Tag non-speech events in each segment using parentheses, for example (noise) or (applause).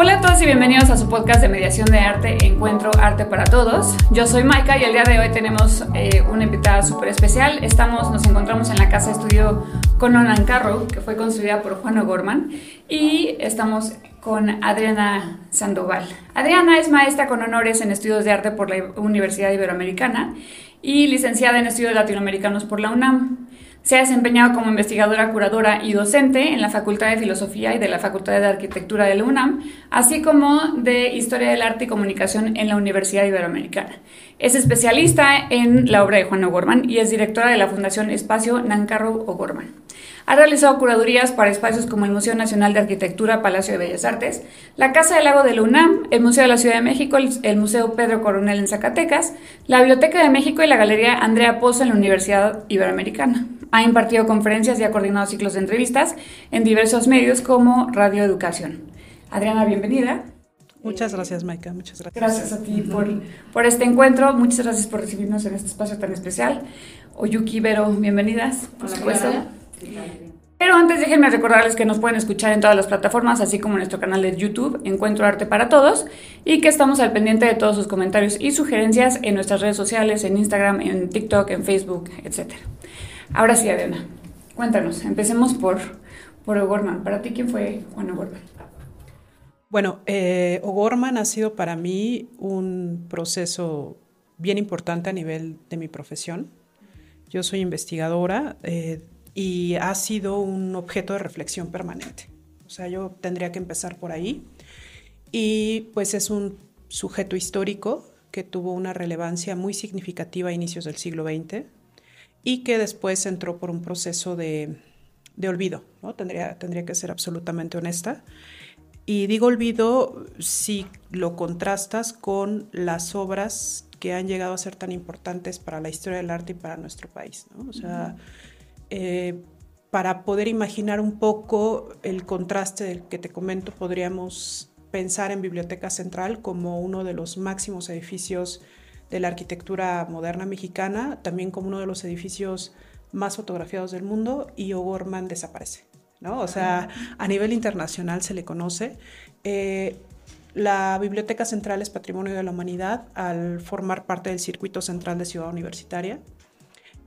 Hola a todos y bienvenidos a su podcast de mediación de arte Encuentro Arte para Todos. Yo soy Maika y el día de hoy tenemos eh, una invitada súper especial. Estamos, nos encontramos en la casa estudio Conan Carro, que fue construida por Juan O'Gorman, y estamos con Adriana Sandoval. Adriana es maestra con honores en estudios de arte por la Universidad Iberoamericana y licenciada en estudios latinoamericanos por la UNAM. Se ha desempeñado como investigadora, curadora y docente en la Facultad de Filosofía y de la Facultad de Arquitectura de la UNAM, así como de Historia del Arte y Comunicación en la Universidad Iberoamericana. Es especialista en la obra de Juan O'Gorman y es directora de la Fundación Espacio Nancarro O'Gorman. Ha realizado curadurías para espacios como el Museo Nacional de Arquitectura, Palacio de Bellas Artes, la Casa del Lago de la UNAM, el Museo de la Ciudad de México, el Museo Pedro Coronel en Zacatecas, la Biblioteca de México y la Galería Andrea Pozo en la Universidad Iberoamericana. Ha impartido conferencias y ha coordinado ciclos de entrevistas en diversos medios como Radio Educación. Adriana, bienvenida. Muchas gracias, Maika. Muchas gracias. Gracias a ti por, por este encuentro. Muchas gracias por recibirnos en este espacio tan especial. Oyuki, Vero, bienvenidas, por supuesto. Pero antes déjenme recordarles que nos pueden escuchar en todas las plataformas, así como en nuestro canal de YouTube, Encuentro Arte para Todos, y que estamos al pendiente de todos sus comentarios y sugerencias en nuestras redes sociales, en Instagram, en TikTok, en Facebook, etcétera. Ahora sí, Adriana, cuéntanos, empecemos por, por O'Gorman. ¿Para ti quién fue Juan O'Gorman? Bueno, eh, O'Gorman ha sido para mí un proceso bien importante a nivel de mi profesión. Yo soy investigadora eh, y ha sido un objeto de reflexión permanente. O sea, yo tendría que empezar por ahí. Y pues es un sujeto histórico que tuvo una relevancia muy significativa a inicios del siglo XX y que después entró por un proceso de, olvido, ¿no? Tendría, tendría que ser absolutamente honesta. Y digo olvido si lo contrastas con las obras que han llegado a ser tan importantes para la historia del arte y para nuestro país, ¿no? O sea, eh, para poder imaginar un poco el contraste del que te comento, podríamos pensar en Biblioteca Central como uno de los máximos edificios de la arquitectura moderna mexicana, también como uno de los edificios más fotografiados del mundo, y O'Gorman desaparece. ¿no? O sea, a nivel internacional se le conoce. Eh, la Biblioteca Central es Patrimonio de la Humanidad al formar parte del circuito central de Ciudad Universitaria.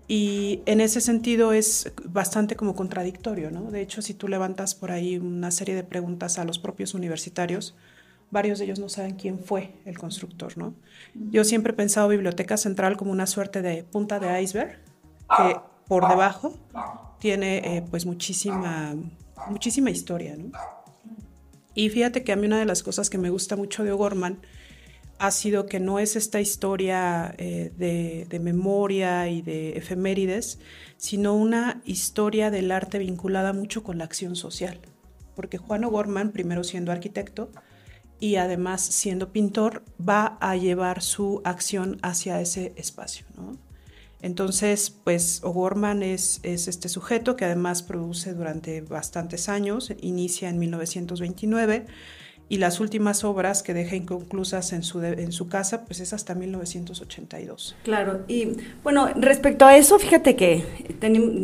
Y en ese sentido es bastante como contradictorio, ¿no? De hecho, si tú levantas por ahí una serie de preguntas a los propios universitarios, varios de ellos no saben quién fue el constructor, ¿no? Yo siempre he pensado Biblioteca Central como una suerte de punta de iceberg que por debajo tiene eh, pues muchísima, muchísima historia, ¿no? Y fíjate que a mí una de las cosas que me gusta mucho de O'Gorman ha sido que no es esta historia eh, de, de, memoria y de efemérides, sino una historia del arte vinculada mucho con la acción social. Porque Juan O'Gorman, primero siendo arquitecto, y además siendo pintor va a llevar su acción hacia ese espacio. Entonces, pues O'Gorman es, es, este sujeto que además produce durante bastantes años, inicia en 1929 y las últimas obras que deja inconclusas en su, en su casa, pues es hasta 1982. Claro, y bueno, respecto a eso, fíjate que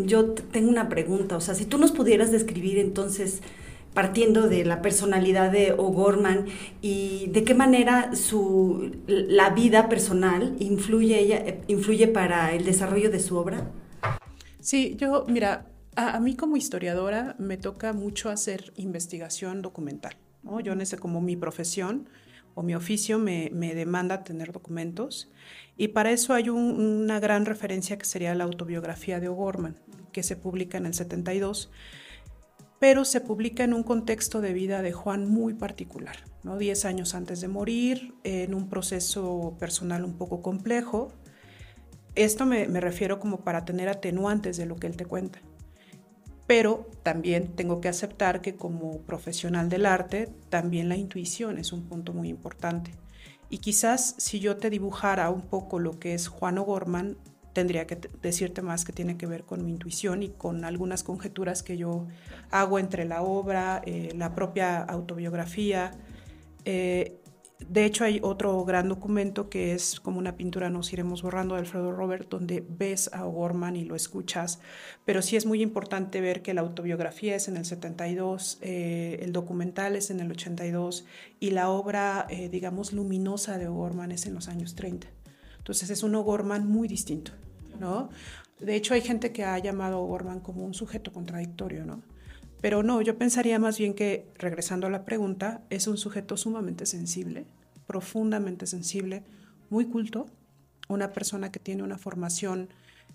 yo tengo una pregunta, o sea, si tú nos pudieras describir entonces partiendo de la personalidad de O'Gorman y de qué manera su, la vida personal influye, ella, influye para el desarrollo de su obra? Sí, yo, mira, a, mí como historiadora me toca mucho hacer investigación documental. ¿no? Yo en ese como mi profesión o mi oficio me, me demanda tener documentos y para eso hay una gran referencia que sería la autobiografía de O'Gorman, que se publica en el 72 pero se publica en un contexto de vida de Juan muy particular, ¿no? Diez años antes de morir, en un proceso personal un poco complejo. Esto me, refiero como para tener atenuantes de lo que él te cuenta. Pero también tengo que aceptar que como profesional del arte, también la intuición es un punto muy importante. Y quizás si yo te dibujara un poco lo que es Juan O'Gorman, tendría que decirte más que tiene que ver con mi intuición y con algunas conjeturas que yo hago entre la obra, eh, la propia autobiografía. Eh, de hecho, hay otro gran documento que es como una pintura Nos iremos borrando de Alfredo Robert, donde ves a O'Gorman y lo escuchas, pero sí es muy importante ver que la autobiografía es en el 72, eh, el documental es en el 82 y la obra, eh, digamos, luminosa de O'Gorman es en los años 30. Entonces es un O'Gorman muy distinto, ¿no? De hecho, hay gente que ha llamado a O'Gorman como un sujeto contradictorio, ¿no? Pero no, yo pensaría más bien que, regresando a la pregunta, es un sujeto sumamente sensible, profundamente sensible, muy culto, una persona que tiene una formación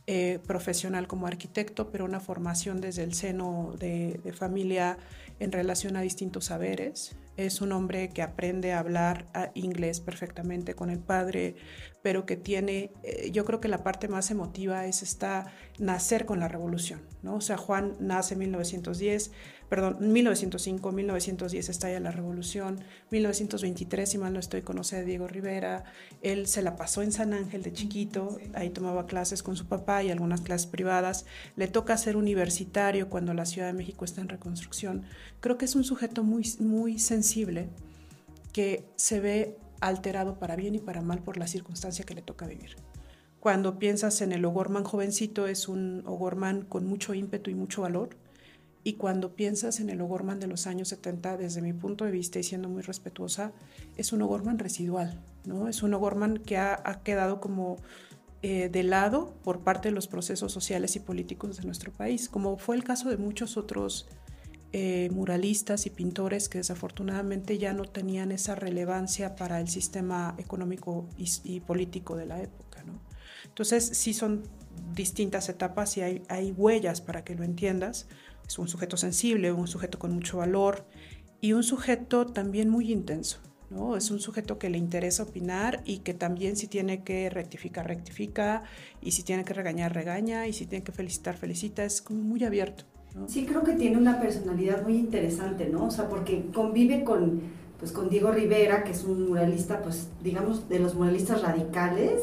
eh, profesional como arquitecto, pero una formación desde el seno de, familia en relación a distintos saberes, es un hombre que aprende a hablar inglés perfectamente con el padre, pero que tiene, eh, yo creo que la parte más emotiva es esta nacer con la revolución, ¿no? O sea, Juan nace en 1910, perdón, 1905, 1910 estalla la revolución, 1923, si mal no estoy, conoce a Diego Rivera, él se la pasó en San Ángel de chiquito, ahí tomaba clases con su papá y algunas clases privadas, le toca ser universitario cuando la Ciudad de México está en reconstrucción. Creo que es un sujeto muy, muy sensible sensible que se ve alterado para bien y para mal por la circunstancia que le toca vivir. Cuando piensas en el O'Gorman jovencito, es un O'Gorman con mucho ímpetu y mucho valor. Y cuando piensas en el O'Gorman de los años 70, desde mi punto de vista y siendo muy respetuosa, es un O'Gorman residual, ¿no? Es un O'Gorman que ha, quedado como eh, de lado por parte de los procesos sociales y políticos de nuestro país, como fue el caso de muchos otros eh, muralistas y pintores que desafortunadamente ya no tenían esa relevancia para el sistema económico y, político de la época. ¿no? Entonces, sí son distintas etapas y hay, hay huellas para que lo entiendas. Es un sujeto sensible, un sujeto con mucho valor y un sujeto también muy intenso. ¿no? Es un sujeto que le interesa opinar y que también si tiene que rectificar, rectifica, y si tiene que regañar, regaña, y si tiene que felicitar, felicita, es como muy abierto. Sí, creo que tiene una personalidad muy interesante, ¿no? O sea, porque convive con, pues, con Diego Rivera, que es un muralista, pues, digamos, de los muralistas radicales,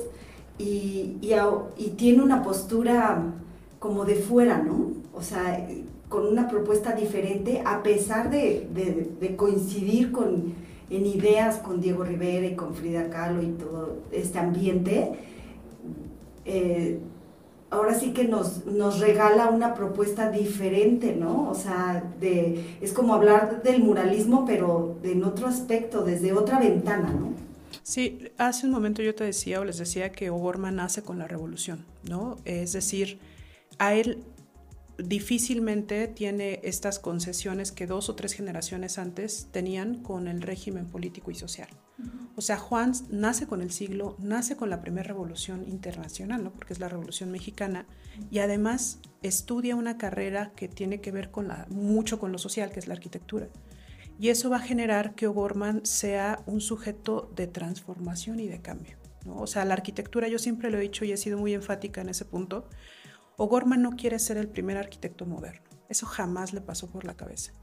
y, y, tiene una postura como de fuera, ¿no? O sea, con una propuesta diferente, a pesar de, de, coincidir con, en ideas con Diego Rivera y con Frida Kahlo y todo este ambiente, eh, ahora sí que nos, nos regala una propuesta diferente, ¿no? O sea, de, es como hablar del muralismo, pero en otro aspecto, desde otra ventana, ¿no? Sí, hace un momento yo te decía o les decía que O'Gorman nace con la revolución, ¿no? Es decir, a él difícilmente tiene estas concesiones que dos o tres generaciones antes tenían con el régimen político y social. O sea, Juan nace con el siglo, nace con la primera revolución internacional, ¿no? porque es la revolución mexicana, y además estudia una carrera que tiene que ver con la, mucho con lo social, que es la arquitectura. Y eso va a generar que O'Gorman sea un sujeto de transformación y de cambio. ¿no? O sea, la arquitectura, yo siempre lo he dicho y he sido muy enfática en ese punto, O'Gorman no quiere ser el primer arquitecto moderno. Eso jamás le pasó por la cabeza.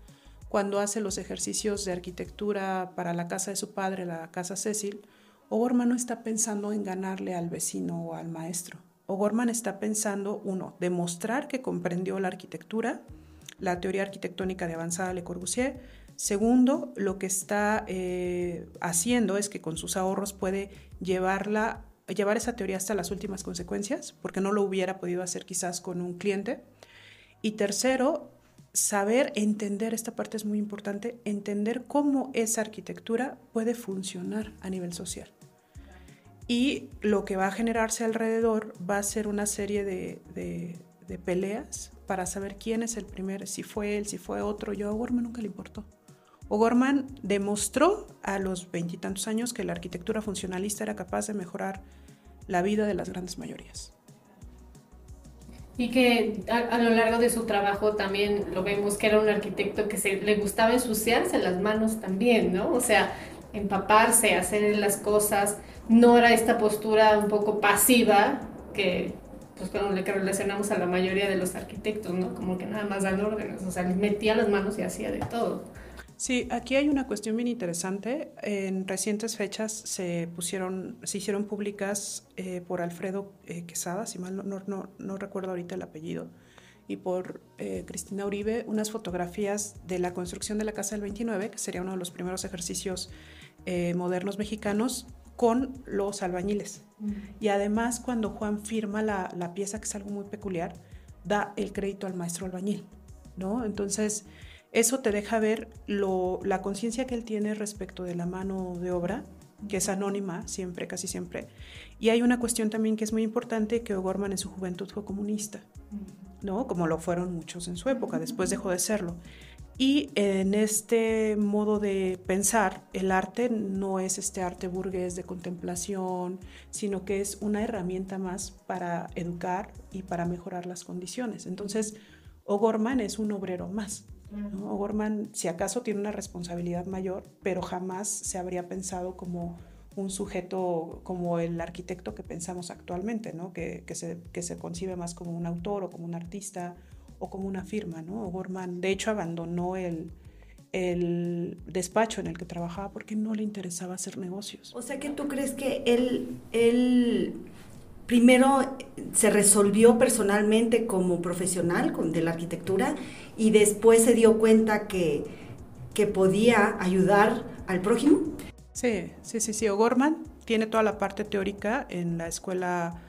Cuando hace los ejercicios de arquitectura para la casa de su padre, la casa Cecil, O'Gorman no está pensando en ganarle al vecino o al maestro. O'Gorman está pensando, uno, demostrar que comprendió la arquitectura, la teoría arquitectónica de avanzada Le Corbusier. Segundo, lo que está eh, haciendo es que con sus ahorros puede llevarla llevar esa teoría hasta las últimas consecuencias, porque no lo hubiera podido hacer quizás con un cliente. Y tercero, saber entender, esta parte es muy importante, entender cómo esa arquitectura puede funcionar a nivel social. Y lo que va a generarse alrededor va a ser una serie de, de, peleas para saber quién es el primero, si fue él, si fue otro. Yo a Gorman nunca le importó. O'Gorman demostró a los veintitantos años que la arquitectura funcionalista era capaz de mejorar la vida de las grandes mayorías. Y que a, lo largo de su trabajo también lo vemos que era un arquitecto que se, le gustaba ensuciarse las manos también, ¿no? O sea, empaparse, hacer las cosas, no era esta postura un poco pasiva que pues la que relacionamos a la mayoría de los arquitectos, ¿no? Como que nada más dan órdenes, o sea, metía las manos y hacía de todo. Sí, aquí hay una cuestión bien interesante. En recientes fechas se pusieron, se hicieron públicas eh, por Alfredo eh, Quesada, si mal no, no, no, recuerdo ahorita el apellido, y por eh, Cristina Uribe, unas fotografías de la construcción de la Casa del 29, que sería uno de los primeros ejercicios eh, modernos mexicanos con los albañiles. Y además, cuando Juan firma la, la, pieza, que es algo muy peculiar, da el crédito al maestro albañil, ¿no? Entonces, eso te deja ver la conciencia que él tiene respecto de la mano de obra, que es anónima siempre, casi siempre. Y hay una cuestión también que es muy importante, que O'Gorman en su juventud fue comunista, ¿no? Como lo fueron muchos en su época, después dejó de serlo. Y en este modo de pensar, el arte no es este arte burgués de contemplación, sino que es una herramienta más para educar y para mejorar las condiciones. Entonces, O'Gorman es un obrero más. ¿No? O'Gorman, si acaso, tiene una responsabilidad mayor, pero jamás se habría pensado como un sujeto como el arquitecto que pensamos actualmente, ¿no? que, que, se, que se concibe más como un autor o como un artista o como una firma, ¿no? O'Gorman, de hecho, abandonó el, el despacho en el que trabajaba porque no le interesaba hacer negocios. O sea que tú crees que él, él primero se resolvió personalmente como profesional de la arquitectura y después se dio cuenta que, que podía ayudar al prójimo. Sí, sí, sí, sí. O'Gorman tiene toda la parte teórica en la escuela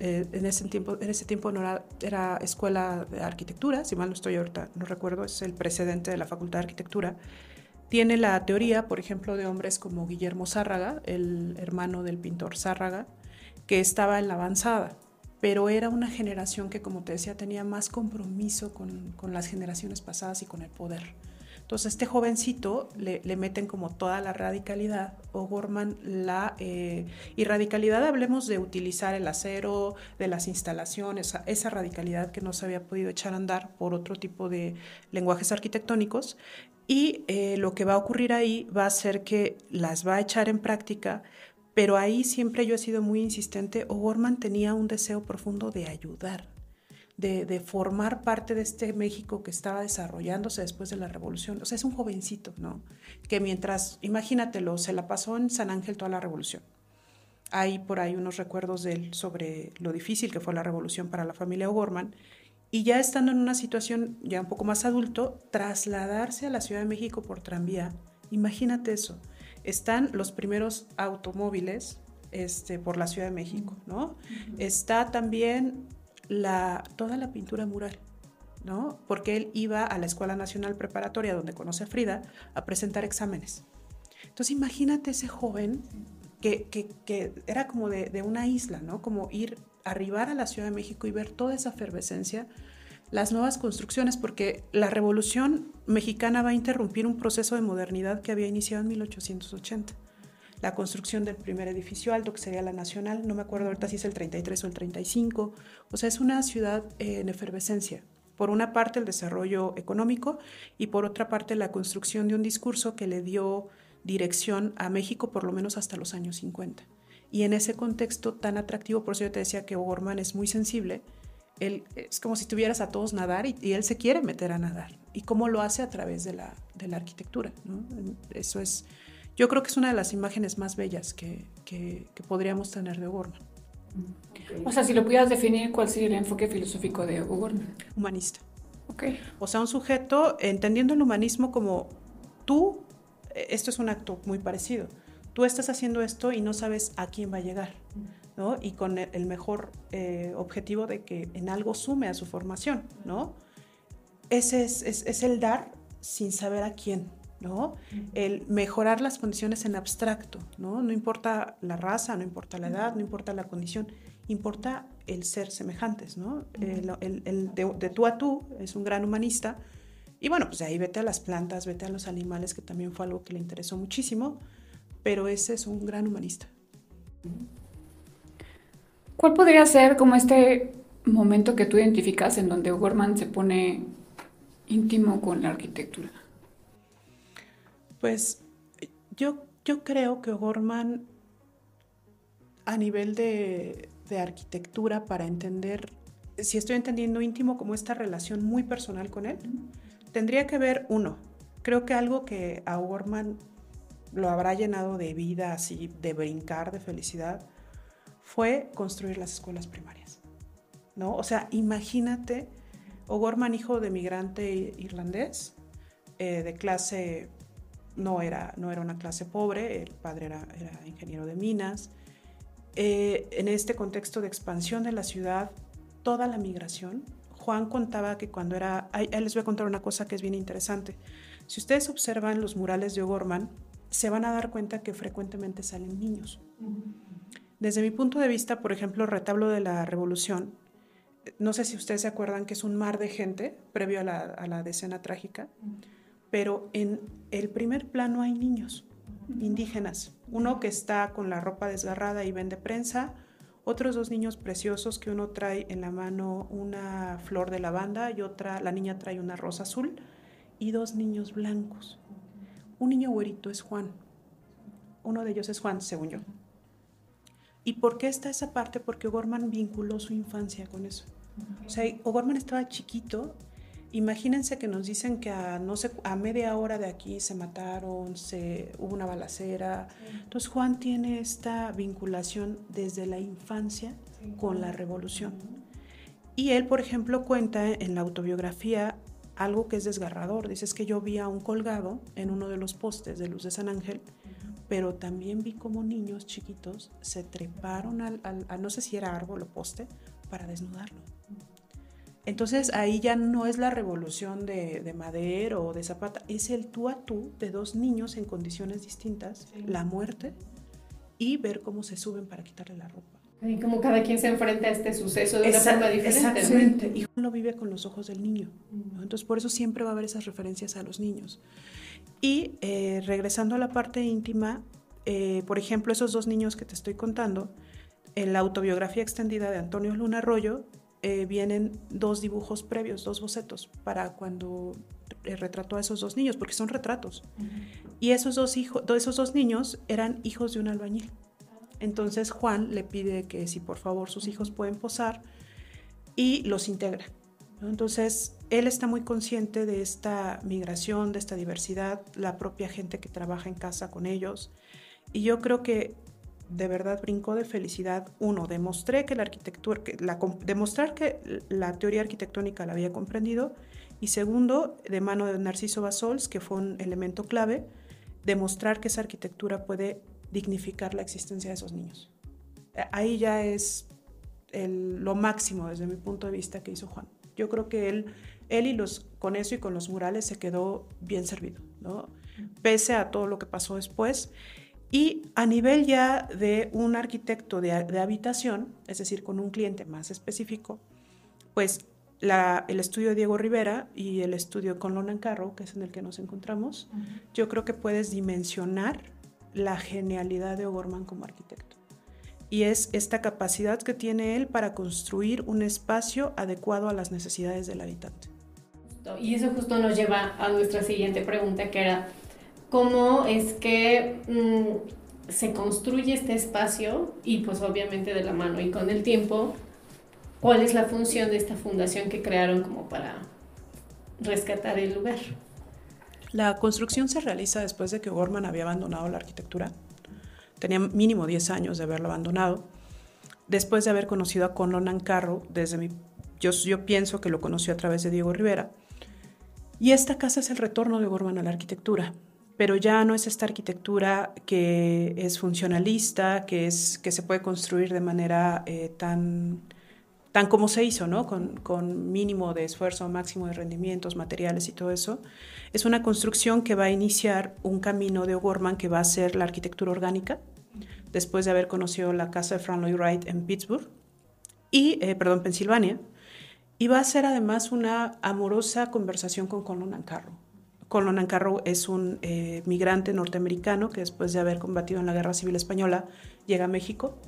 eh, en, ese tiempo, en ese tiempo era, era, escuela de arquitectura, si mal no estoy ahorita, no recuerdo, es el precedente de la Facultad de Arquitectura. Tiene la teoría, por ejemplo, de hombres como Guillermo Zárraga, el hermano del pintor Zárraga, que estaba en la avanzada, pero era una generación que, como te decía, tenía más compromiso con, con las generaciones pasadas y con el poder. Entonces, este jovencito le, le, meten como toda la radicalidad, o Gorman la... Eh, y radicalidad hablemos de utilizar el acero, de las instalaciones, esa radicalidad que no se había podido echar a andar por otro tipo de lenguajes arquitectónicos. Y eh, lo que va a ocurrir ahí va a ser que las va a echar en práctica, pero ahí siempre yo he sido muy insistente, O'Gorman tenía un deseo profundo de ayudar, de, de, formar parte de este México que estaba desarrollándose después de la revolución. O sea, es un jovencito, ¿no? Que mientras, imagínatelo, se la pasó en San Ángel toda la revolución. Hay por ahí unos recuerdos de él sobre lo difícil que fue la revolución para la familia O'Gorman. Y ya estando en una situación ya un poco más adulto, trasladarse a la Ciudad de México por tranvía, imagínate eso. Están los primeros automóviles este, por la Ciudad de México, ¿no? Uh -huh. Está también la, toda la pintura mural, ¿no? Porque él iba a la Escuela Nacional Preparatoria, donde conoce a Frida, a presentar exámenes. Entonces imagínate ese joven que, que, que era como de, de, una isla, ¿no? Como ir, arribar a la Ciudad de México y ver toda esa efervescencia, las nuevas construcciones, porque la Revolución Mexicana va a interrumpir un proceso de modernidad que había iniciado en 1880 la construcción del primer edificio alto, que sería la Nacional, no me acuerdo ahorita si es el 33 o el 35, o sea, es una ciudad en efervescencia. Por una parte el desarrollo económico y por otra parte la construcción de un discurso que le dio dirección a México por lo menos hasta los años 50. Y en ese contexto tan atractivo, por eso yo te decía que O'Gorman es muy sensible, él, es como si tuvieras a todos nadar y, y, él se quiere meter a nadar. ¿Y cómo lo hace? A través de la, de la arquitectura. ¿no? Eso es yo creo que es una de las imágenes más bellas que, que, que podríamos tener de O'Gorman. Okay. O sea, si lo pudieras definir, ¿cuál sería el enfoque filosófico de O'Gorman? Humanista. Okay. O sea, un sujeto entendiendo el humanismo como tú, esto es un acto muy parecido, tú estás haciendo esto y no sabes a quién va a llegar, ¿no? Y con el mejor eh, objetivo de que en algo sume a su formación, ¿no? Ese es, es, es el dar sin saber a quién, ¿no? El mejorar las condiciones en abstracto, ¿no? No importa la raza, no importa la edad, no importa la condición, importa el ser semejantes, ¿no? El, el, el de, de, tú a tú es un gran humanista. Y bueno, pues de ahí vete a las plantas, vete a los animales, que también fue algo que le interesó muchísimo, pero ese es un gran humanista. ¿Cuál podría ser como este momento que tú identificas en donde O'Gorman se pone íntimo con la arquitectura? Pues yo, yo creo que O'Gorman a nivel de, de, arquitectura para entender, si estoy entendiendo íntimo como esta relación muy personal con él, tendría que ver uno, creo que algo que a O'Gorman lo habrá llenado de vida, así, de brincar, de felicidad, fue construir las escuelas primarias. ¿no? O sea, imagínate, O'Gorman, hijo de migrante irlandés, eh, de clase no era, no era una clase pobre, el padre era, ingeniero de minas. Eh, en este contexto de expansión de la ciudad, toda la migración, Juan contaba que cuando era, ahí les voy a contar una cosa que es bien interesante. Si ustedes observan los murales de O'Gorman, se van a dar cuenta que frecuentemente salen niños. Desde mi punto de vista, por ejemplo, el retablo de la Revolución, no sé si ustedes se acuerdan que es un mar de gente previo a la, a la decena trágica, pero en el primer plano hay niños indígenas, uno que está con la ropa desgarrada y vende prensa, otros dos niños preciosos que uno trae en la mano una flor de lavanda y otra, la niña trae una rosa azul, y dos niños blancos. Un niño güerito es Juan. Uno de ellos es Juan, según yo. ¿Y por qué está esa parte? Porque O'Gorman vinculó su infancia con eso. O sea, O'Gorman estaba chiquito. Imagínense que nos dicen que a, no sé, a media hora de aquí se mataron, se, hubo una balacera. Entonces Juan tiene esta vinculación desde la infancia con la revolución. Y él, por ejemplo, cuenta en la autobiografía algo que es desgarrador. Dices que yo vi a un colgado en uno de los postes de Luz de San Ángel, pero también vi como niños chiquitos se treparon al, a no sé si era árbol o poste, para desnudarlo. Entonces ahí ya no es la revolución de, de Madero o de Zapata, es el tú a tú de dos niños en condiciones distintas, la muerte y ver cómo se suben para quitarle la ropa. Y como cada quien se enfrenta a este suceso de una forma diferente. Exactamente. Y Juan lo vive con los ojos del niño. Entonces, por eso siempre va a haber esas referencias a los niños. Y eh, regresando a la parte íntima, eh, por ejemplo, esos dos niños que te estoy contando, en la autobiografía extendida de Antonio Luna Arroyo, eh, vienen dos dibujos previos, dos bocetos, para cuando retrató a esos dos niños, porque son retratos. Y esos dos, hijos, esos dos niños eran hijos de un albañil. Entonces Juan le pide que si por favor sus hijos pueden posar y los integra. Entonces él está muy consciente de esta migración, de esta diversidad, la propia gente que trabaja en casa con ellos. Y yo creo que de verdad brincó de felicidad. Uno, demostré que la arquitectura, demostrar que la teoría arquitectónica la había comprendido. Y segundo, de mano de Narciso Basols, que fue un elemento clave, demostrar que esa arquitectura puede dignificar la existencia de esos niños. Eh, ahí ya es lo máximo desde mi punto de vista que hizo Juan. Yo creo que él, él y los, con eso y con los murales se quedó bien servido, ¿no? pese a todo lo que pasó después. Y a nivel ya de un arquitecto de, habitación, es decir, con un cliente más específico, pues la, el estudio de Diego Rivera y el estudio con Lonan Carro, que es en el que nos encontramos, yo creo que puedes dimensionar la genialidad de O'Gorman como arquitecto. Y es esta capacidad que tiene él para construir un espacio adecuado a las necesidades del habitante. Y eso justo nos lleva a nuestra siguiente pregunta, que era, ¿cómo es que mm, se construye este espacio? Y pues obviamente de la mano y con el tiempo, ¿cuál es la función de esta fundación que crearon como para rescatar el lugar? La construcción se realiza después de que Gorman había abandonado la arquitectura. Tenía mínimo 10 años de haberlo abandonado. Después de haber conocido a Conlon Ancarro, desde mi, yo, yo pienso que lo conoció a través de Diego Rivera. Y esta casa es el retorno de Gorman a la arquitectura, pero ya no es esta arquitectura que es funcionalista, que, es, que se puede construir de manera eh, tan tan como se hizo, ¿no? Con, mínimo de esfuerzo, máximo de rendimientos, materiales y todo eso. Es una construcción que va a iniciar un camino de O'Gorman que va a ser la arquitectura orgánica, después de haber conocido la casa de Frank Lloyd Wright en Pittsburgh, y, eh, perdón, Pensilvania, y va a ser además una amorosa conversación con Colin Ancarro. Colin Ancarro es un eh, migrante norteamericano que después de haber combatido en la Guerra Civil Española llega a México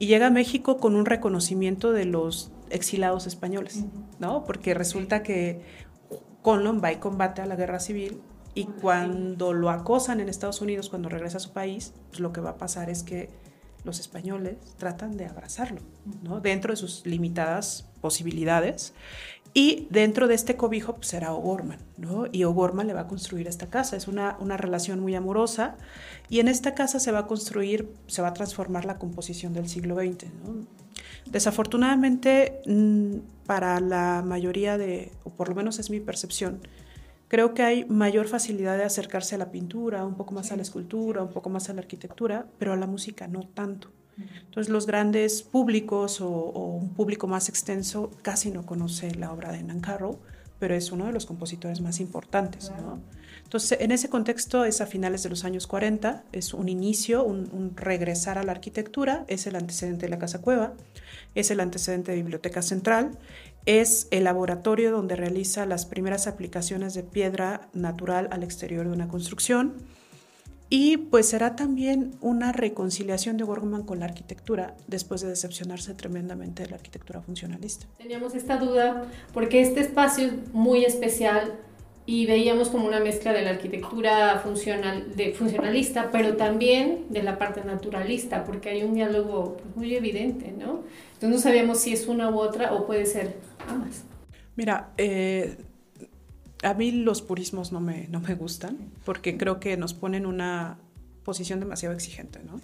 y llega a México con un reconocimiento de los exilados españoles, ¿no? Porque resulta que Conlon va y combate a la guerra civil y cuando lo acosan en Estados Unidos, cuando regresa a su país, pues lo que va a pasar es que los españoles tratan de abrazarlo, ¿no? Dentro de sus limitadas posibilidades. Y dentro de este cobijo pues, será O'Gorman, ¿no? Y O'Gorman le va a construir esta casa. Es una, una relación muy amorosa. Y en esta casa se va a construir, se va a transformar la composición del siglo XX, Desafortunadamente, mm, para la mayoría de, o por lo menos es mi percepción, creo que hay mayor facilidad de acercarse a la pintura, un poco más a la escultura, un poco más a la arquitectura, pero a la música no tanto. Entonces los grandes públicos o, un público más extenso casi no conoce la obra de Nancarrow, pero es uno de los compositores más importantes. Entonces en ese contexto es a finales de los años 40, es un inicio, un, regresar a la arquitectura, es el antecedente de la Casa Cueva, es el antecedente de Biblioteca Central, es el laboratorio donde realiza las primeras aplicaciones de piedra natural al exterior de una construcción y pues será también una reconciliación de Gorgman con la arquitectura después de decepcionarse tremendamente de la arquitectura funcionalista. Teníamos esta duda porque este espacio es muy especial y veíamos como una mezcla de la arquitectura funcional, de funcionalista, pero también de la parte naturalista, porque hay un diálogo pues, muy evidente, ¿no? Entonces no sabíamos si es una u otra o puede ser ambas. Mira, eh, a mí los purismos no me, no me gustan porque creo que nos ponen una posición demasiado exigente, ¿no?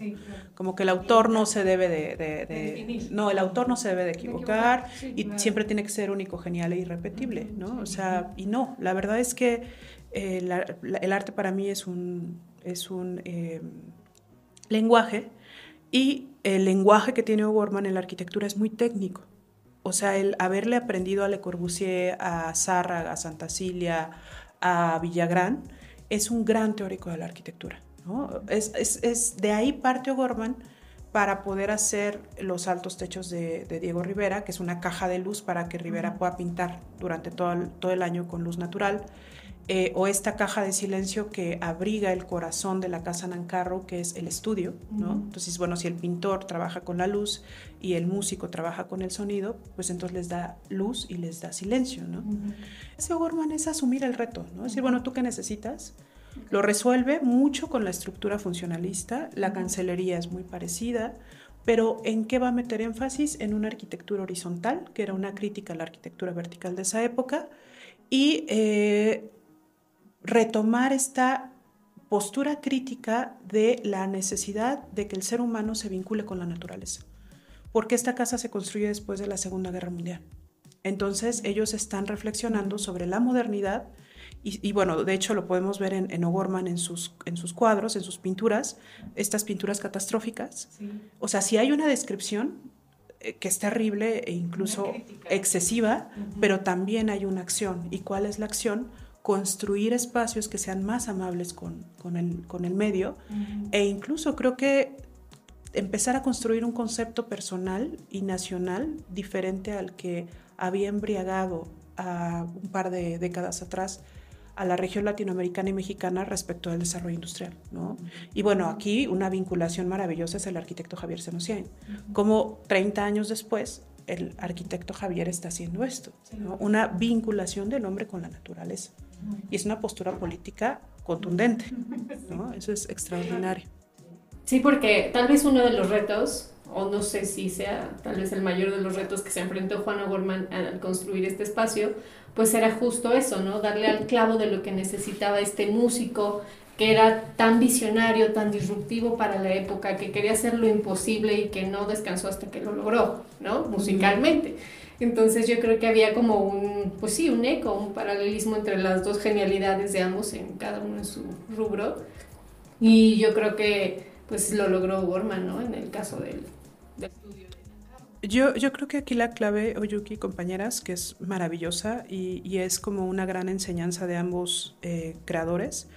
Como que el autor no se debe de, no, el autor no se debe de equivocar y siempre tiene que ser único, genial e irrepetible, ¿no? O sea, y no, la verdad es que eh, el arte para mí es un, es un eh, lenguaje y el lenguaje que tiene O'Gorman en la arquitectura es muy técnico. O sea, el haberle aprendido a Le Corbusier, a Zárraga, a Santa Cilia, a Villagrán, es un gran teórico de la arquitectura. Es, de ahí parte O'Gorman para poder hacer los altos techos de, Diego Rivera, que es una caja de luz para que Rivera pueda pintar durante todo el año con luz natural. Eh, o esta caja de silencio que abriga el corazón de la casa Nancarro, que es el estudio, ¿no? Entonces, bueno, si el pintor trabaja con la luz y el músico trabaja con el sonido, pues entonces les da luz y les da silencio, ¿no? Ese O'Gorman es asumir el reto, ¿no? Es decir, bueno, ¿tú qué necesitas? Lo resuelve mucho con la estructura funcionalista, la cancelería es muy parecida, pero ¿en qué va a meter énfasis? En una arquitectura horizontal, que era una crítica a la arquitectura vertical de esa época, y eh, retomar esta postura crítica de la necesidad de que el ser humano se vincule con la naturaleza, porque esta casa se construye después de la Segunda Guerra Mundial. Entonces ellos están reflexionando sobre la modernidad y, bueno, de hecho lo podemos ver en, O'Gorman en sus, en sus cuadros, en sus pinturas, estas pinturas catastróficas. O sea, si hay una descripción eh, que es terrible e incluso excesiva, pero también hay una acción. ¿Y cuál es la acción? Construir espacios que sean más amables con, con, el, con el, medio e incluso creo que empezar a construir un concepto personal y nacional diferente al que había embriagado a un par de décadas atrás a la región latinoamericana y mexicana respecto al desarrollo industrial. ¿no? Y bueno, aquí una vinculación maravillosa es el arquitecto Javier Senosian, como 30 años después el arquitecto Javier está haciendo esto, una vinculación del hombre con la naturaleza. Y es una postura política contundente, ¿no? Eso es extraordinario. Sí, porque tal vez uno de los retos, o no sé si sea tal vez el mayor de los retos que se enfrentó Juan O'Gorman al construir este espacio, pues era justo eso, ¿no? Darle al clavo de lo que necesitaba este músico que era tan visionario, tan disruptivo para la época, que quería hacer lo imposible y que no descansó hasta que lo logró, ¿no? Musicalmente. Entonces yo creo que había como un, pues sí, un eco, un paralelismo entre las dos genialidades de ambos en cada uno en su rubro. Y yo creo que pues lo logró Gorman, ¿no? En el caso del, estudio. Yo, yo creo que aquí la clave, Oyuki, compañeras, que es maravillosa y, y es como una gran enseñanza de ambos eh, creadores,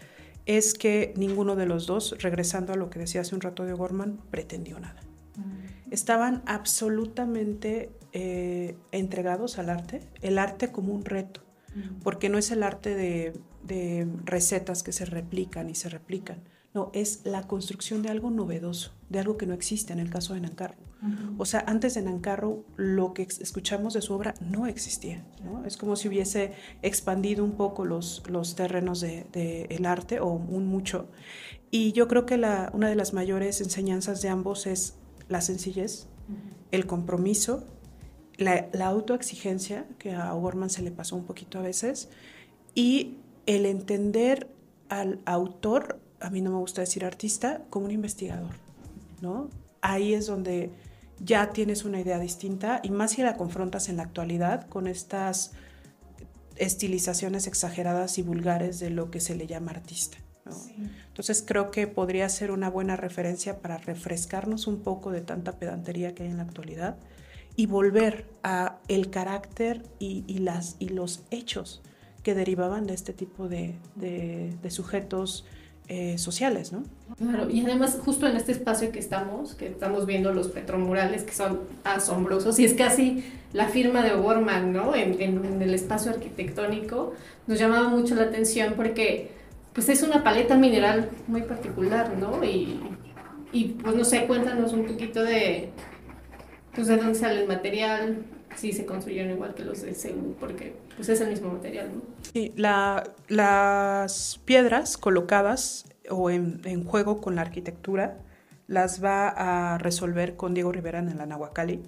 es que ninguno de los dos, regresando a lo que decía hace un rato de Gorman, pretendió nada. Mm. Estaban absolutamente eh, entregados al arte, el arte como un reto, porque no es el arte de, recetas que se replican y se replican, no, es la construcción de algo novedoso, de algo que no existe en el caso de Nancarro. O sea, antes de Nancarro lo que escuchamos de su obra no existía, Es como si hubiese expandido un poco los, los terrenos del de, arte, o un mucho. Y yo creo que la, una de las mayores enseñanzas de ambos es la sencillez, el compromiso la, autoexigencia, que a O'Gorman se le pasó un poquito a veces, y el entender al autor, a mí no me gusta decir artista, como un investigador, ¿no? Ahí es donde ya tienes una idea distinta y más si la confrontas en la actualidad con estas estilizaciones exageradas y vulgares de lo que se le llama artista. Entonces creo que podría ser una buena referencia para refrescarnos un poco de tanta pedantería que hay en la actualidad y volver a el carácter y, las, y los hechos que derivaban de este tipo de, de sujetos eh, sociales, ¿no? Claro, y además justo en este espacio que estamos, que estamos viendo los petromurales que son asombrosos, y es casi la firma de O'Gorman, ¿no? En, en, el espacio arquitectónico, nos llamaba mucho la atención porque pues es una paleta mineral muy particular, ¿no? Y, y pues no sé, cuéntanos un poquito de, pues de dónde sale el material, si se construyeron igual que los de CEU, porque pues es el mismo material, ¿no? Sí, las piedras colocadas o en, en, juego con la arquitectura las va a resolver con Diego Rivera en el Anahuacalli.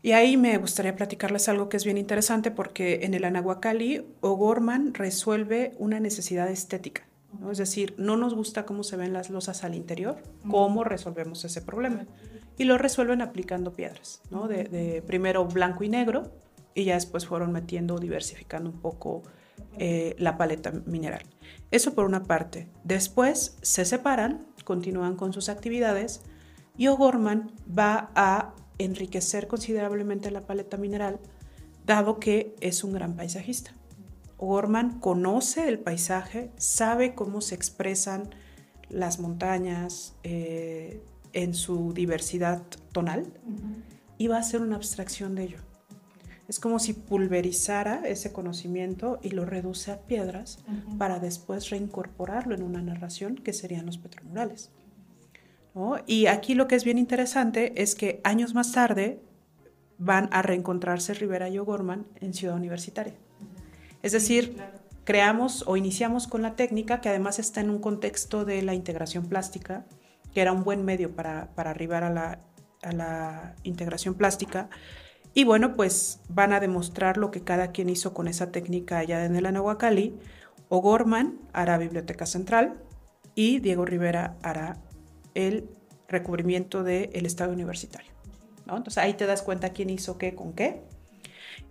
Y ahí me gustaría platicarles algo que es bien interesante porque en el Anahuacalli O'Gorman resuelve una necesidad estética. ¿no? Es decir, no nos gusta cómo se ven las losas al interior, ¿cómo resolvemos ese problema? Y lo resuelven aplicando piedras, ¿no? de, primero blanco y negro, y ya después fueron metiendo, diversificando un poco eh, la paleta mineral. Eso por una parte. Después se separan, continúan con sus actividades, y O'Gorman va a enriquecer considerablemente la paleta mineral, dado que es un gran paisajista. O'Gorman conoce el paisaje, sabe cómo se expresan las montañas eh, en su diversidad tonal y va a hacer una abstracción de ello. Es como si pulverizara ese conocimiento y lo reduce a piedras para después reincorporarlo en una narración que serían los petromurales. Y aquí lo que es bien interesante es que años más tarde van a reencontrarse Rivera y O'Gorman en Ciudad Universitaria. Es decir, creamos o iniciamos con la técnica que además está en un contexto de la integración plástica, que era un buen medio para, para arribar a la, a la integración plástica. Y bueno, pues van a demostrar lo que cada quien hizo con esa técnica allá en el Anahuacalli. O'Gorman hará Biblioteca Central y Diego Rivera hará el recubrimiento del Estado Universitario. Entonces ahí te das cuenta quién hizo qué con qué.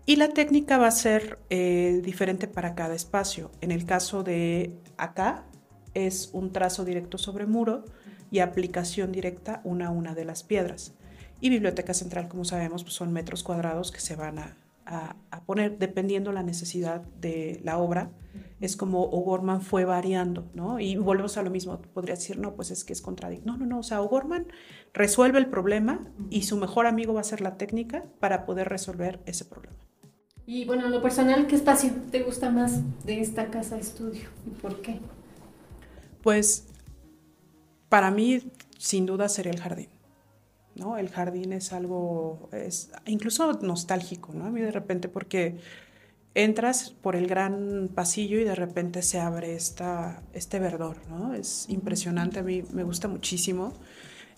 Y la técnica va a ser eh, diferente para cada espacio. En el caso de acá es un trazo directo sobre muro y aplicación directa una a una de las piedras. Y Biblioteca Central, como sabemos, pues son metros cuadrados que se van a, a, poner dependiendo la necesidad de la obra. Es como O'Gorman fue variando, ¿no? Y volvemos a lo mismo, podría decir, no, pues es que es contradictorio. No, no, no, o sea, O'Gorman resuelve el problema y su mejor amigo va a ser la técnica para poder resolver ese problema. Y bueno, lo personal, ¿qué espacio te gusta más de esta casa de estudio y por qué? Pues para mí, sin duda, sería el jardín. ¿no? El jardín es algo, es incluso nostálgico, ¿no? A mí de repente porque entras por el gran pasillo y de repente se abre esta, este verdor, ¿no? Es impresionante, a mí me gusta muchísimo.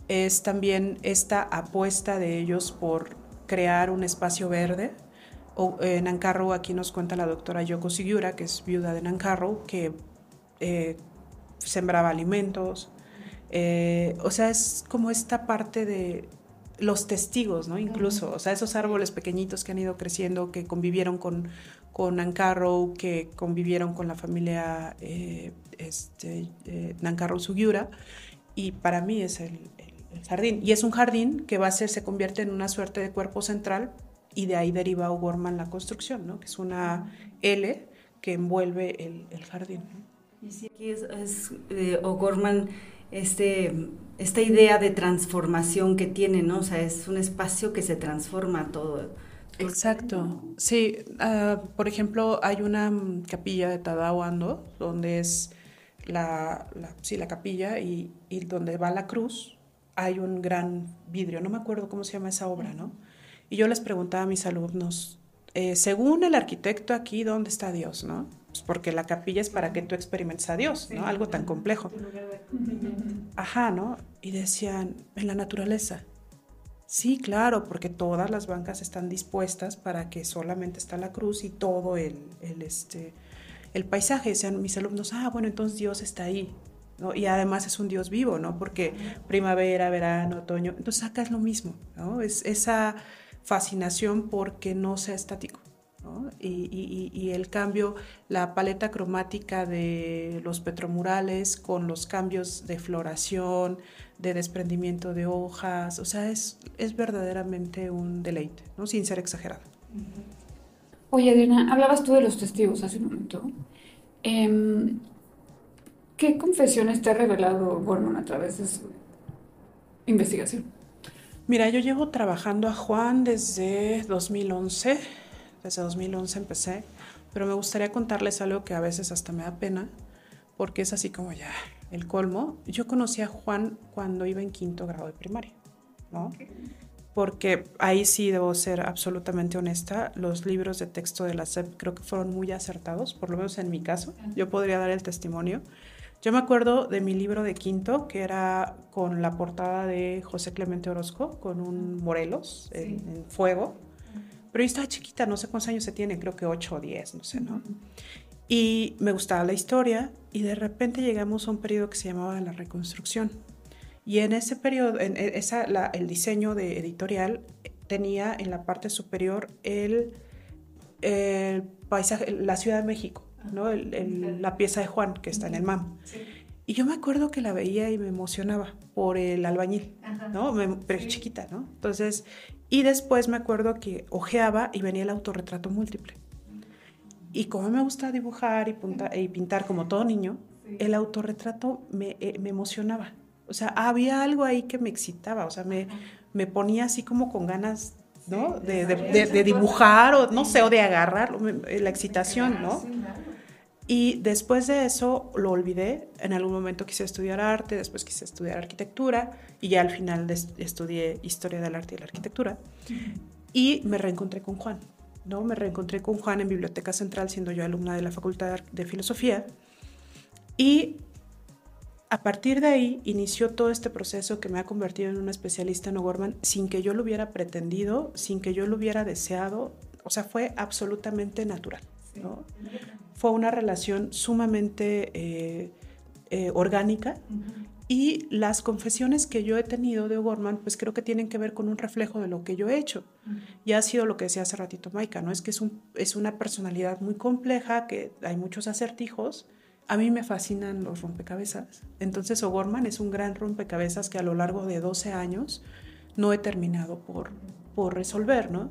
Es también esta apuesta de ellos por crear un espacio verde. O, en Nancarro aquí nos cuenta la doctora Yoko Sigiura, que es viuda de Nancarro, que eh, sembraba alimentos, eh, o sea, es como esta parte de los testigos, ¿no? Incluso, o sea, esos árboles pequeñitos que han ido creciendo, que convivieron con, con Nancarrow, que convivieron con la familia eh, este, eh, Nancarrow Sugiura, y para mí es el, jardín. Y es un jardín que va a ser, se convierte en una suerte de cuerpo central, y de ahí deriva O'Gorman la construcción, ¿no? Que es una L que envuelve el, jardín. Y sí, aquí es, es O'Gorman este, esta idea de transformación que tiene, ¿no? O sea, es un espacio que se transforma todo. Exacto. Sí, ah, por ejemplo, hay una capilla de Tadao Ando, donde es la, sí, la capilla y, y, donde va la cruz, hay un gran vidrio, no me acuerdo cómo se llama esa obra, ¿no? Y yo les preguntaba a mis alumnos, eh, según el arquitecto aquí, ¿dónde está Dios, no? Pues porque la capilla es para que tú experimentes a Dios, ¿no? Algo tan complejo. Ajá, ¿no? Y decían, en la naturaleza. Sí, claro, porque todas las bancas están dispuestas para que solamente está la cruz y todo el, el, este, el paisaje. Decían mis alumnos, ah, bueno, entonces Dios está ahí. ¿no? Y además es un Dios vivo, ¿no? Porque primavera, verano, otoño. Entonces acá es lo mismo, ¿no? Es esa fascinación porque no sea estático. Y, el cambio, la paleta cromática de los petromurales con los cambios de floración, de desprendimiento de hojas, o sea, es, es verdaderamente un deleite, ¿no? sin ser exagerado. Oye, Adriana, hablabas tú de los testigos hace un momento. Em, ¿Qué confesiones te ha revelado Gorman a través de su investigación? Mira, yo llevo trabajando a Juan desde 2011 desde 2011 empecé, pero me gustaría contarles algo que a veces hasta me da pena, porque es así como ya el colmo. Yo conocí a Juan cuando iba en quinto grado de primaria, ¿no? Porque ahí sí debo ser absolutamente honesta, los libros de texto de la SEP creo que fueron muy acertados, por lo menos en mi caso, yo podría dar el testimonio. Yo me acuerdo de mi libro de quinto, que era con la portada de José Clemente Orozco, con un Morelos en fuego pero yo estaba chiquita, no sé cuántos años se tiene, creo que 8 o 10, no sé, ¿no? Y me gustaba la historia y de repente llegamos a un periodo que se llamaba la reconstrucción. Y en ese periodo, en esa, el diseño de editorial tenía en la parte superior el, el paisaje, la Ciudad de México, ¿no? El, la pieza de Juan que está en el MAM. Y yo me acuerdo que la veía y me emocionaba por el albañil, ¿no? pero chiquita, ¿no? Entonces, y después me acuerdo que ojeaba y venía el autorretrato múltiple. Y como me gusta dibujar y, y pintar como todo niño, el autorretrato me, eh, me, emocionaba. O sea, había algo ahí que me excitaba, o sea, me, me ponía así como con ganas, ¿no? de, de, de, dibujar o no sé, o de agarrar la excitación, ¿no? Y después de eso lo olvidé. En algún momento quise estudiar arte, después quise estudiar arquitectura y ya al final estudié historia del arte y la arquitectura. Y me reencontré con Juan, ¿no? Me reencontré con Juan en Biblioteca Central siendo yo alumna de la Facultad de Filosofía. Y a partir de ahí inició todo este proceso que me ha convertido en una especialista en O'Gorman sin que yo lo hubiera pretendido, sin que yo lo hubiera deseado. O sea, fue absolutamente natural. ¿no? Fue una relación sumamente eh, eh, orgánica y las confesiones que yo he tenido de O'Gorman, pues creo que tienen que ver con un reflejo de lo que yo he hecho. Y ha sido lo que decía hace ratito Maika, ¿no? Es que es, un, es una personalidad muy compleja, que hay muchos acertijos. A mí me fascinan los rompecabezas. Entonces O'Gorman es un gran rompecabezas que a lo largo de 12 años no he terminado por, por resolver, ¿no?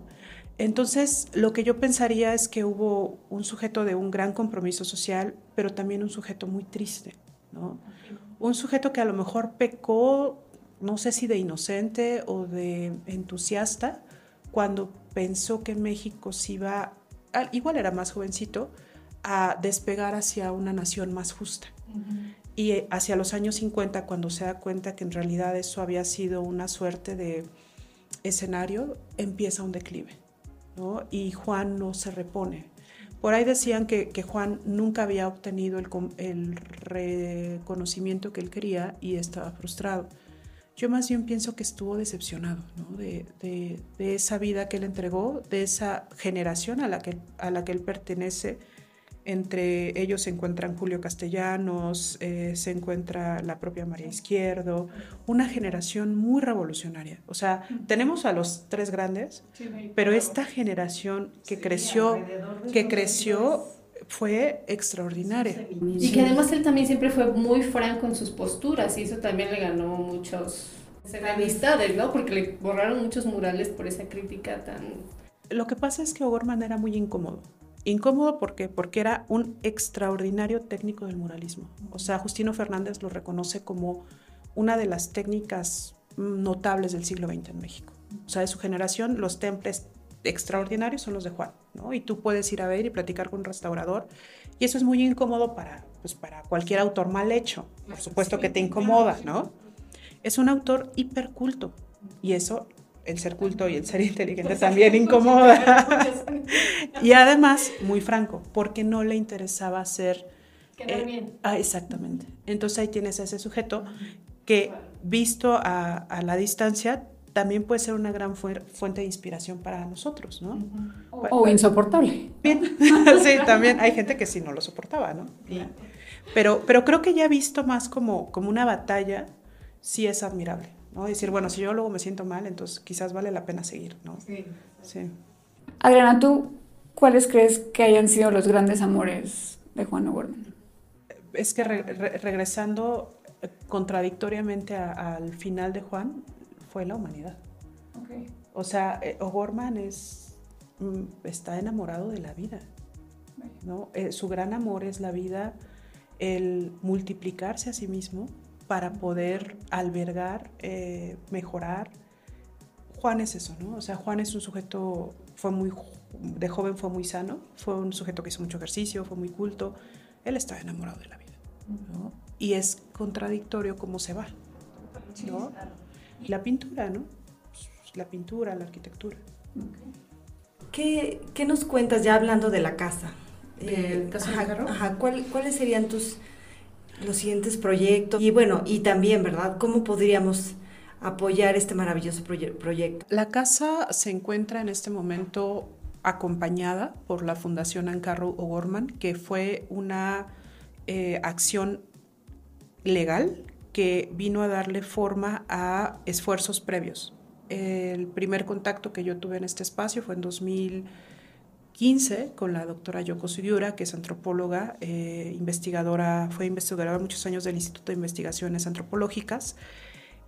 Entonces, lo que yo pensaría es que hubo un sujeto de un gran compromiso social, pero también un sujeto muy triste, ¿no? Un sujeto que a lo mejor pecó, no sé si de inocente o de entusiasta, cuando pensó que México se iba, igual era más jovencito, a despegar hacia una nación más justa. Y hacia los años 50, cuando se da cuenta que en realidad eso había sido una suerte de escenario, empieza un declive y Juan no se repone. Por ahí decían que, Juan nunca había obtenido el, reconocimiento que él quería y estaba frustrado. Yo más bien pienso que estuvo decepcionado de, de, esa vida que él entregó, de esa generación a la que, a la que él pertenece entre ellos se encuentran Julio Castellanos, eh, se encuentra la propia María Izquierdo, una generación muy revolucionaria. O sea, tenemos a los tres grandes, pero esta generación que creció, que creció fue extraordinaria. Y que además él también siempre fue muy franco en sus posturas y eso también le ganó muchos amistades, ¿no? Porque le borraron muchos murales por esa crítica tan... Lo que pasa es que O'Gorman era muy incómodo. Incómodo ¿por porque era un extraordinario técnico del muralismo. O sea, Justino Fernández lo reconoce como una de las técnicas notables del siglo XX en México. O sea, de su generación, los temples extraordinarios son los de Juan, ¿no? Y tú puedes ir a ver y platicar con un restaurador y eso es muy incómodo para, pues, para cualquier autor mal hecho. Por supuesto que te incomoda, ¿no? Es un autor hiperculto y eso el ser culto y el ser (laughs) inteligente también incomoda. y además, muy franco, porque no le interesaba ser... Quedar eh, bien. Ah, exactamente. Entonces ahí tienes a ese sujeto que, visto a, la distancia, también puede ser una gran fuente de inspiración para nosotros, ¿no? O, insoportable. Bien, (laughs) sí, también hay gente que sí no lo soportaba, ¿no? pero, pero creo que ya visto más como, como una batalla, sí es admirable. ¿No? Decir, bueno, si yo luego me siento mal, entonces quizás vale la pena seguir, ¿no? Sí. Adriana, tú ¿cuáles crees que hayan sido los grandes amores de Juan O'Gorman? Es que regresando eh, contradictoriamente al final de Juan, fue la humanidad. O sea, eh, O'Gorman es, mm, está enamorado de la vida. ¿no? Eh, su gran amor es la vida, el multiplicarse a sí mismo para poder albergar, mejorar. Juan es eso, ¿no? O sea, Juan es un sujeto, fue muy, de joven fue muy sano, fue un sujeto que hizo mucho ejercicio, fue muy culto. Él estaba enamorado de la vida, ¿no? Y es contradictorio cómo se va, ¿no? La pintura, ¿no? La pintura, la arquitectura. ¿Qué, ¿Qué, nos cuentas ya hablando de la casa? Eh, ajá, ¿Cuáles serían tus los siguientes proyectos? Y bueno, y también, ¿verdad? ¿Cómo podríamos apoyar este maravilloso proyecto? La casa se encuentra en este momento acompañada por la Fundación Ancarro O'Gorman, que fue una eh, acción legal que vino a darle forma a esfuerzos previos. El primer contacto que yo tuve en este espacio fue en 2015 con la doctora Yoko Sudiura, que es antropóloga, eh, investigadora, fue investigadora muchos años del Instituto de Investigaciones Antropológicas.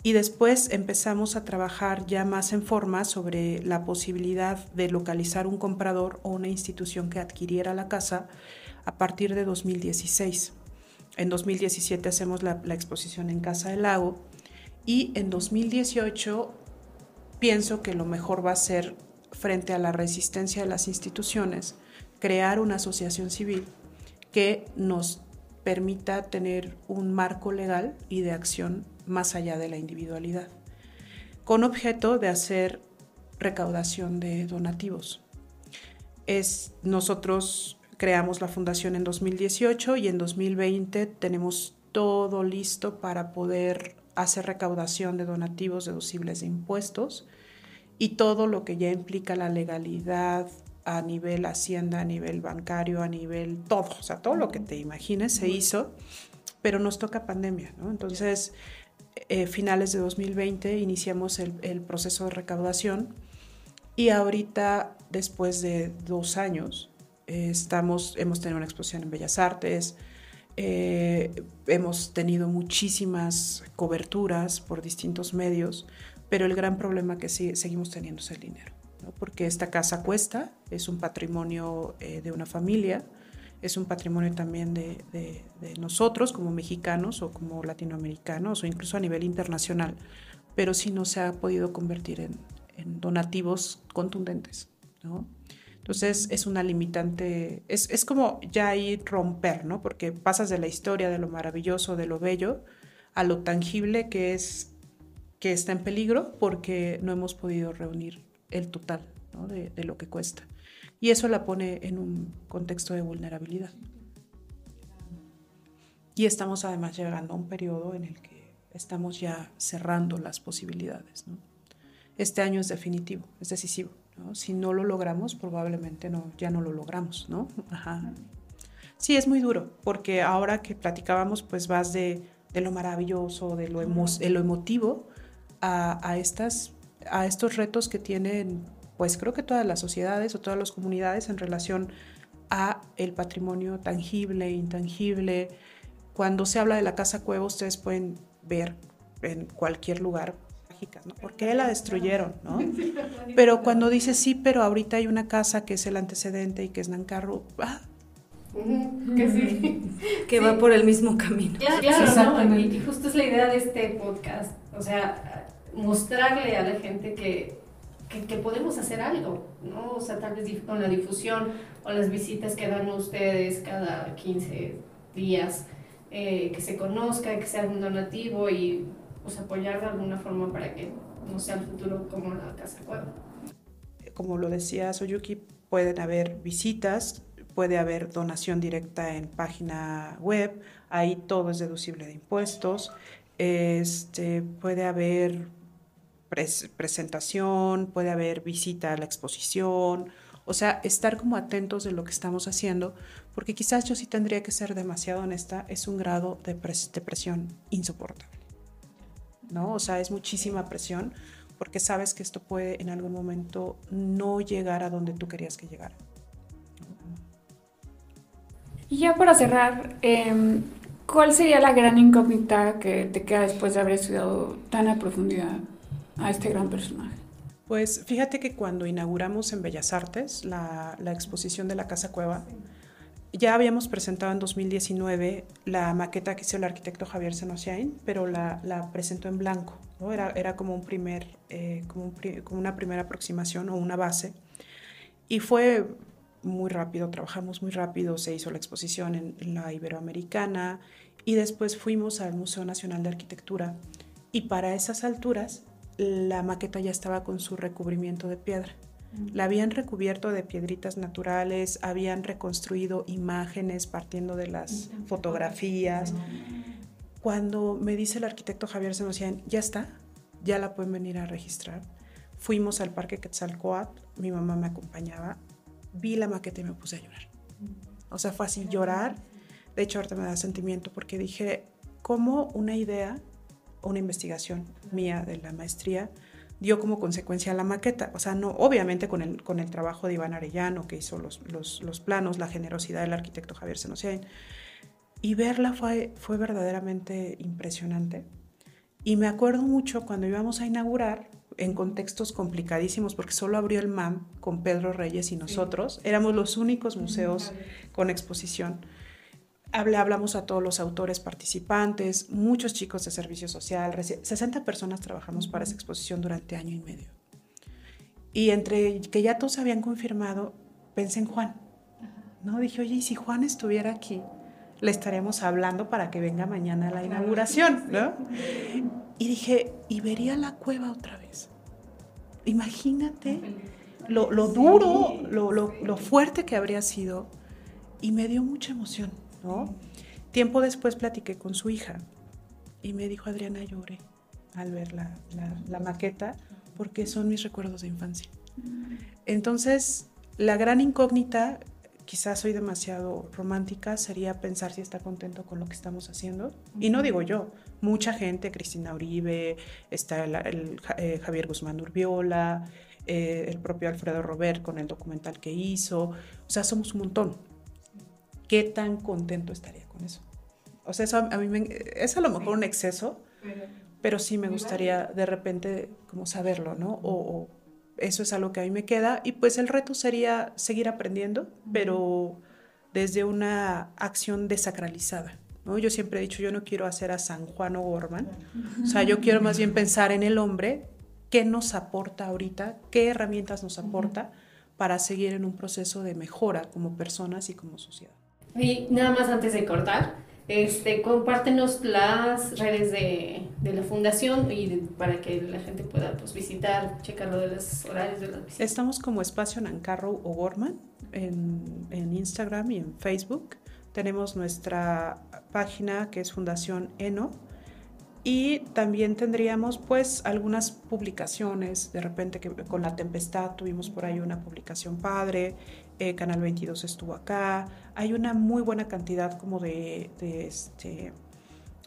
Y después empezamos a trabajar ya más en forma sobre la posibilidad de localizar un comprador o una institución que adquiriera la casa a partir de 2016. En 2017 hacemos la, exposición en Casa del Lago y en 2018 pienso que lo mejor va a ser, frente a la resistencia de las instituciones, crear una asociación civil que nos permita tener un marco legal y de acción más allá de la individualidad, con objeto de hacer recaudación de donativos. Es, nosotros Creamos la fundación en 2018 y en 2020 tenemos todo listo para poder hacer recaudación de donativos deducibles de impuestos y todo lo que ya implica la legalidad a nivel hacienda, a nivel bancario, a nivel todo, o sea, todo lo que te imagines se hizo, pero nos toca pandemia, ¿no? Entonces, eh, finales de 2020 iniciamos el, el proceso de recaudación y ahorita, después de dos años, estamos, hemos tenido una exposición en Bellas Artes, eh, hemos tenido muchísimas coberturas por distintos medios, pero el gran problema que sí, seguimos teniendo es el dinero, porque esta casa cuesta, es un patrimonio eh, de una familia, es un patrimonio también de, nosotros como mexicanos o como latinoamericanos o incluso a nivel internacional, pero sí no se ha podido convertir en, en donativos contundentes. ¿no? Entonces es una limitante, es, es como ya ahí romper, ¿no? Porque pasas de la historia, de lo maravilloso, de lo bello, a lo tangible que es que está en peligro porque no hemos podido reunir el total de, lo que cuesta. Y eso la pone en un contexto de vulnerabilidad. Y estamos además llegando a un periodo en el que estamos ya cerrando las posibilidades. Este año es definitivo, es decisivo. Si no lo logramos, probablemente no, ya no lo logramos, ¿no? Sí, es muy duro, porque ahora que platicábamos, pues vas de, de lo maravilloso, de lo, de lo emotivo, a, a, estas, a estos retos que tienen, pues creo que todas las sociedades o todas las comunidades en relación a el patrimonio tangible, intangible. Cuando se habla de la casa cueva, ustedes pueden ver en cualquier lugar ¿Por qué la destruyeron? ¿no? (laughs) Pero cuando dice sí, pero ahorita hay una casa que es el antecedente y que es Nancarro, ah. que sí. (laughs) Que va por el mismo camino. Claro, y, justo es la idea de este podcast, o sea, mostrarle a la gente que, que, podemos hacer algo, ¿no? O sea, tal vez con la difusión o las visitas que dan ustedes cada 15 días, eh, que se conozca, que sea un donativo y pues, apoyar de alguna forma para que no sea el futuro como la casa cueva. Como lo decía Soyuki, pueden haber visitas, puede haber donación directa en página web, ahí todo es deducible de impuestos, este, puede haber presentación, puede haber visita a la exposición, o sea, estar como atentos de lo que estamos haciendo, porque quizás yo sí tendría que ser demasiado honesta, es un grado de, presión insoportable. ¿no? O sea, es muchísima presión porque sabes que esto puede en algún momento no llegar a donde tú querías que llegara. Y ya para cerrar, em, ¿cuál sería la gran incógnita que te queda después de haber estudiado tan a profundidad a este gran personaje? Pues fíjate que cuando inauguramos en Bellas Artes la, exposición de la Casa Cueva, ya habíamos presentado en 2019 la maqueta que hizo el arquitecto Javier Senosiain, pero la, presentó en blanco. ¿no? Era, como, un primer, eh, como, un como una primera aproximación o una base. Y fue muy rápido, trabajamos muy rápido, se hizo la exposición en, la Iberoamericana y después fuimos al Museo Nacional de Arquitectura y para esas alturas la maqueta ya estaba con su recubrimiento de piedra. La habían recubierto de piedritas naturales, habían reconstruido imágenes partiendo de las fotografías. Cuando me dice el arquitecto Javier Senocian, ya está, ya la pueden venir a registrar. Fuimos al Parque Quetzalcoatl, mi mamá me acompañaba, vi la maqueta y me puse a llorar. O sea, fue así llorar. De hecho, ahorita me da sentimiento porque dije, ¿cómo una idea, una investigación mía de la maestría dio como consecuencia la maqueta? O sea, no, obviamente con el, con el trabajo de Iván Arellano, que hizo los, los, los planos, la generosidad del arquitecto Javier Senocian. Y verla fue, fue verdaderamente impresionante. Y me acuerdo mucho cuando íbamos a inaugurar, en contextos complicadísimos, porque solo abrió el MAM con Pedro Reyes y nosotros. Éramos los únicos museos con exposición. Hablamos a todos los autores participantes, muchos chicos de servicio social, 60 personas trabajamos para esa exposición durante año y medio. Y entre que ya todos habían confirmado, pensé en Juan. ¿no? Dije, oye, ¿y si Juan estuviera aquí? Le estaríamos hablando para que venga mañana a la inauguración, ¿no? Y dije, ¿y vería la cueva otra vez? Imagínate lo, lo duro, lo, lo, lo, fuerte que habría sido. Y me dio mucha emoción, ¿no? Tiempo después platiqué con su hija y me dijo, Adriana, lloré al ver la, maqueta porque son mis recuerdos de infancia. Entonces, la gran incógnita quizás soy demasiado romántica, sería pensar si está contento con lo que estamos haciendo. Y no digo yo, mucha gente, Cristina Uribe, está el, el, eh, Javier Guzmán Urbiola, eh, el propio Alfredo Robert con el documental que hizo. O sea, somos un montón. ¿Qué tan contento estaría con eso? O sea, eso a mí me, es a lo mejor un exceso, pero sí me gustaría de repente como saberlo, ¿no? O, o eso es algo que a mí me queda y pues el reto sería seguir aprendiendo, pero desde una acción desacralizada. ¿no? Yo siempre he dicho, yo no quiero hacer a San Juan O'Gorman, o sea, yo quiero más bien pensar en el hombre, qué nos aporta ahorita, qué herramientas nos aporta para seguir en un proceso de mejora como personas y como sociedad. Y nada más antes de cortar, este, compártenos las redes de, de la fundación y para que la gente pueda pues, visitar, checar lo de los horarios de las visitas. Estamos como Espacio Nancarrow o Gorman en, en, Instagram y en Facebook. Tenemos nuestra página que es Fundación ENO. Y también tendríamos pues algunas publicaciones, de repente que con La Tempestad tuvimos por ahí una publicación padre, eh, Canal 22 estuvo acá, hay una muy buena cantidad como de, de este,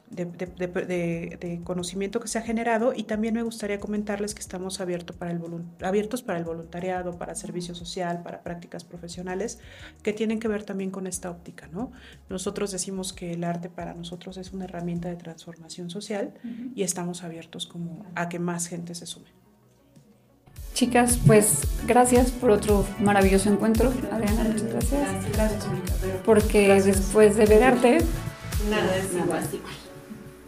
de, de, de, de, conocimiento que se ha generado y también me gustaría comentarles que estamos abierto para el abiertos para el voluntariado, para servicio social, para prácticas profesionales que tienen que ver también con esta óptica. ¿no? Nosotros decimos que el arte para nosotros es una herramienta de transformación social uh -huh. y estamos abiertos como a que más gente se sume. Chicas, pues gracias por otro maravilloso encuentro. Adriana, muchas gracias. Gracias, gracias Porque gracias. después de ver arte, nada es igual.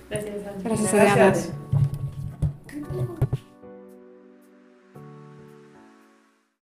Gracias, Gracias, Adriana. Gracias.